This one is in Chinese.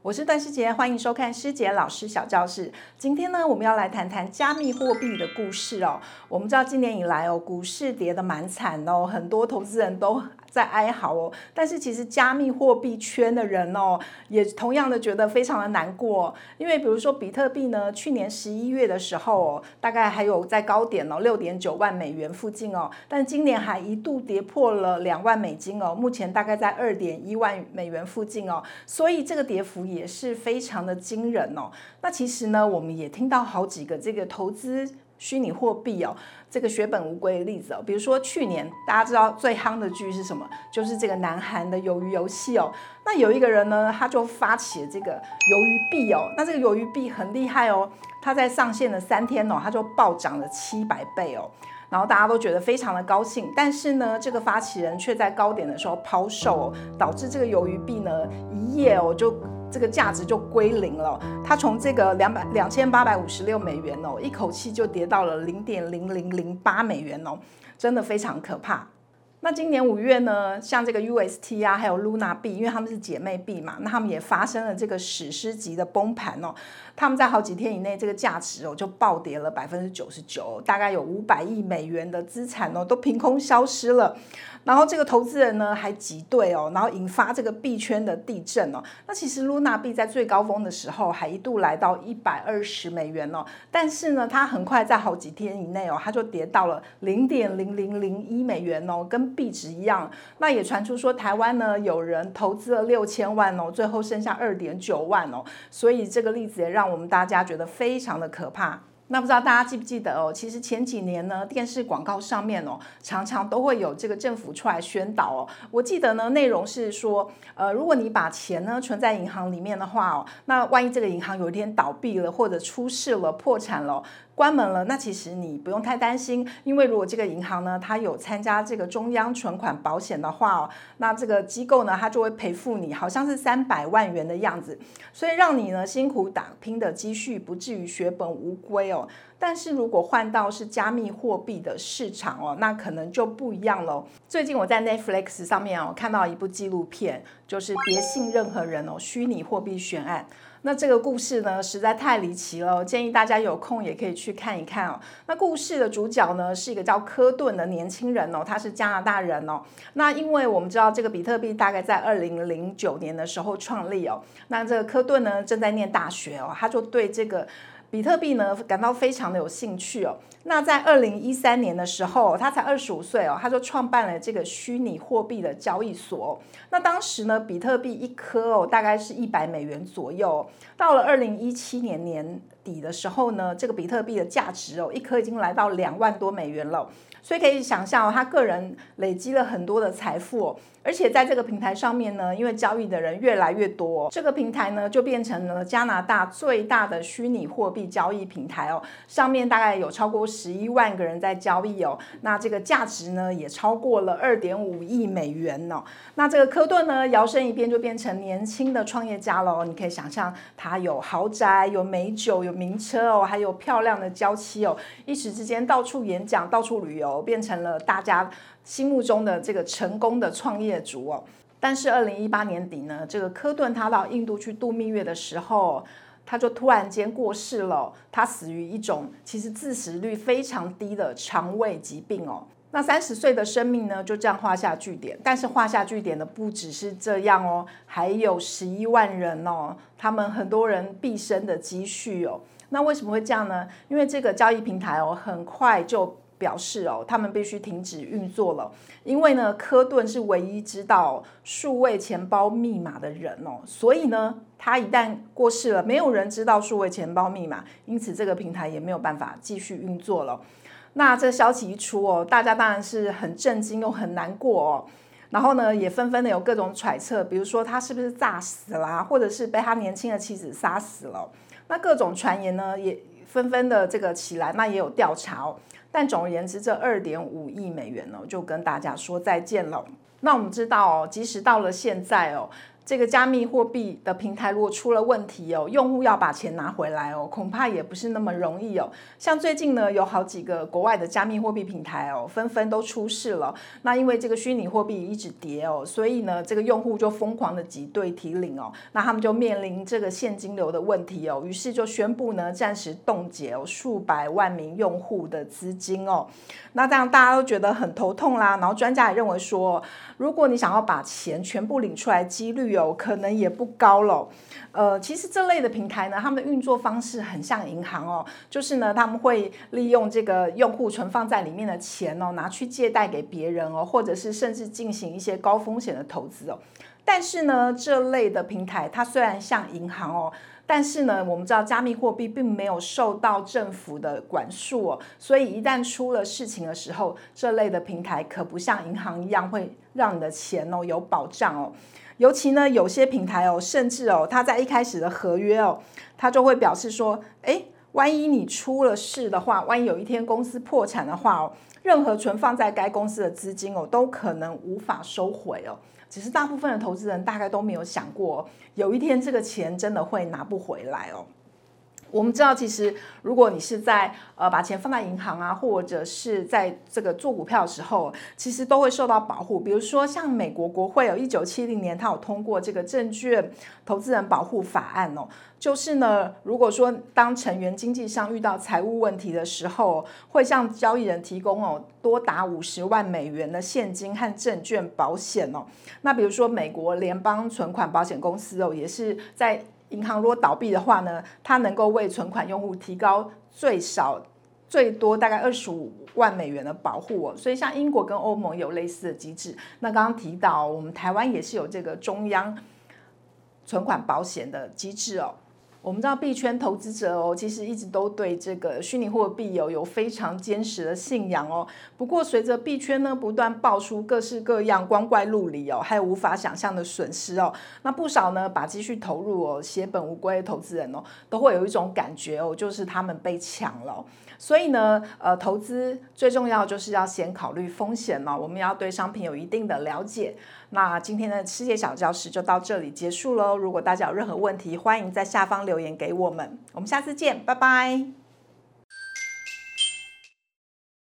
我是段师杰，欢迎收看师杰老师小教室。今天呢，我们要来谈谈加密货币的故事哦。我们知道今年以来哦，股市跌得蛮惨哦，很多投资人都在哀嚎哦。但是其实加密货币圈的人哦，也同样的觉得非常的难过，因为比如说比特币呢，去年十一月的时候哦，大概还有在高点哦，六点九万美元附近哦，但今年还一度跌破了两万美金哦，目前大概在二点一万美元附近哦，所以这个跌幅也。也是非常的惊人哦。那其实呢，我们也听到好几个这个投资虚拟货币哦，这个血本无归的例子哦。比如说去年大家知道最夯的剧是什么？就是这个南韩的鱿鱼游戏哦。那有一个人呢，他就发起了这个鱿鱼币哦。那这个鱿鱼币很厉害哦，他在上线的三天哦，他就暴涨了七百倍哦。然后大家都觉得非常的高兴，但是呢，这个发起人却在高点的时候抛售哦，导致这个鱿鱼币呢一夜哦就。这个价值就归零了，它从这个两百两千八百五十六美元哦，一口气就跌到了零点零零零八美元哦，真的非常可怕。那今年五月呢，像这个 UST 啊，还有 Luna 币，因为他们是姐妹币嘛，那他们也发生了这个史诗级的崩盘哦。他们在好几天以内，这个价值哦就暴跌了百分之九十九，大概有五百亿美元的资产哦都凭空消失了。然后这个投资人呢还挤兑哦，然后引发这个币圈的地震哦。那其实 Luna 币在最高峰的时候还一度来到一百二十美元哦，但是呢，它很快在好几天以内哦，它就跌到了零点零零零一美元哦，跟币值一样，那也传出说台湾呢有人投资了六千万哦，最后剩下二点九万哦，所以这个例子也让我们大家觉得非常的可怕。那不知道大家记不记得哦？其实前几年呢，电视广告上面哦，常常都会有这个政府出来宣导哦。我记得呢，内容是说，呃，如果你把钱呢存在银行里面的话哦，那万一这个银行有一天倒闭了，或者出事了、破产了。关门了，那其实你不用太担心，因为如果这个银行呢，它有参加这个中央存款保险的话哦，那这个机构呢，它就会赔付你，好像是三百万元的样子，所以让你呢辛苦打拼的积蓄不至于血本无归哦。但是如果换到是加密货币的市场哦，那可能就不一样喽。最近我在 Netflix 上面哦看到一部纪录片，就是别信任何人哦，虚拟货币悬案。那这个故事呢，实在太离奇了，建议大家有空也可以去看一看哦。那故事的主角呢，是一个叫科顿的年轻人哦，他是加拿大人哦。那因为我们知道这个比特币大概在二零零九年的时候创立哦，那这个科顿呢正在念大学哦，他就对这个。比特币呢，感到非常的有兴趣哦。那在二零一三年的时候，他才二十五岁哦，他就创办了这个虚拟货币的交易所。那当时呢，比特币一颗哦，大概是一百美元左右。到了二零一七年年底的时候呢，这个比特币的价值哦，一颗已经来到两万多美元了。所以可以想象哦，他个人累积了很多的财富哦。而且在这个平台上面呢，因为交易的人越来越多，这个平台呢就变成了加拿大最大的虚拟货币交易平台哦。上面大概有超过十一万个人在交易哦。那这个价值呢也超过了二点五亿美元哦。那这个科顿呢摇身一变就变成年轻的创业家喽。你可以想象，他有豪宅、有美酒、有名车哦，还有漂亮的娇妻哦。一时之间到处演讲、到处旅游，变成了大家。心目中的这个成功的创业族哦，但是二零一八年底呢，这个科顿他到印度去度蜜月的时候，他就突然间过世了。他死于一种其实致死率非常低的肠胃疾病哦。那三十岁的生命呢，就这样画下句点。但是画下句点的不只是这样哦，还有十一万人哦，他们很多人毕生的积蓄哦。那为什么会这样呢？因为这个交易平台哦，很快就。表示哦，他们必须停止运作了，因为呢，科顿是唯一知道数位钱包密码的人哦，所以呢，他一旦过世了，没有人知道数位钱包密码，因此这个平台也没有办法继续运作了。那这消息一出哦，大家当然是很震惊又很难过哦，然后呢，也纷纷的有各种揣测，比如说他是不是诈死啦，或者是被他年轻的妻子杀死了，那各种传言呢也纷纷的这个起来，那也有调查哦。但总而言之，这二点五亿美元呢，就跟大家说再见了。那我们知道哦，即使到了现在哦，这个加密货币的平台如果出了问题哦，用户要把钱拿回来哦，恐怕也不是那么容易哦。像最近呢，有好几个国外的加密货币平台哦，纷纷都出事了。那因为这个虚拟货币一直跌哦，所以呢，这个用户就疯狂的挤兑提领哦，那他们就面临这个现金流的问题哦，于是就宣布呢，暂时冻结哦数百万名用户的资金哦。那这样大家都觉得很头痛啦。然后专家也认为说，如果你想要把钱全部领出来，几率哦，可能也不高了。呃，其实这类的平台呢，他们的运作方式很像银行哦，就是呢，他们会利用这个用户存放在里面的钱哦，拿去借贷给别人哦，或者是甚至进行一些高风险的投资哦。但是呢，这类的平台它虽然像银行哦，但是呢，我们知道加密货币并没有受到政府的管束哦，所以一旦出了事情的时候，这类的平台可不像银行一样会让你的钱哦有保障哦。尤其呢，有些平台哦，甚至哦，它在一开始的合约哦，它就会表示说，哎，万一你出了事的话，万一有一天公司破产的话哦，任何存放在该公司的资金哦，都可能无法收回哦。只是大部分的投资人大概都没有想过，有一天这个钱真的会拿不回来哦。我们知道，其实如果你是在呃把钱放在银行啊，或者是在这个做股票的时候，其实都会受到保护。比如说，像美国国会有一九七零年，它有通过这个证券投资人保护法案哦，就是呢，如果说当成员经济上遇到财务问题的时候，会向交易人提供哦多达五十万美元的现金和证券保险哦。那比如说，美国联邦存款保险公司哦，也是在。银行如果倒闭的话呢，它能够为存款用户提高最少最多大概二十五万美元的保护哦。所以像英国跟欧盟有类似的机制。那刚刚提到我们台湾也是有这个中央存款保险的机制哦。我们知道币圈投资者哦，其实一直都对这个虚拟货币有有非常坚实的信仰哦。不过随着币圈呢不断爆出各式各样光怪陆离哦，还有无法想象的损失哦，那不少呢把积蓄投入哦血本无归的投资人哦，都会有一种感觉哦，就是他们被抢了。所以呢，呃，投资最重要就是要先考虑风险哦，我们要对商品有一定的了解。那今天的世界小教室就到这里结束喽。如果大家有任何问题，欢迎在下方留言给我们。我们下次见，拜拜。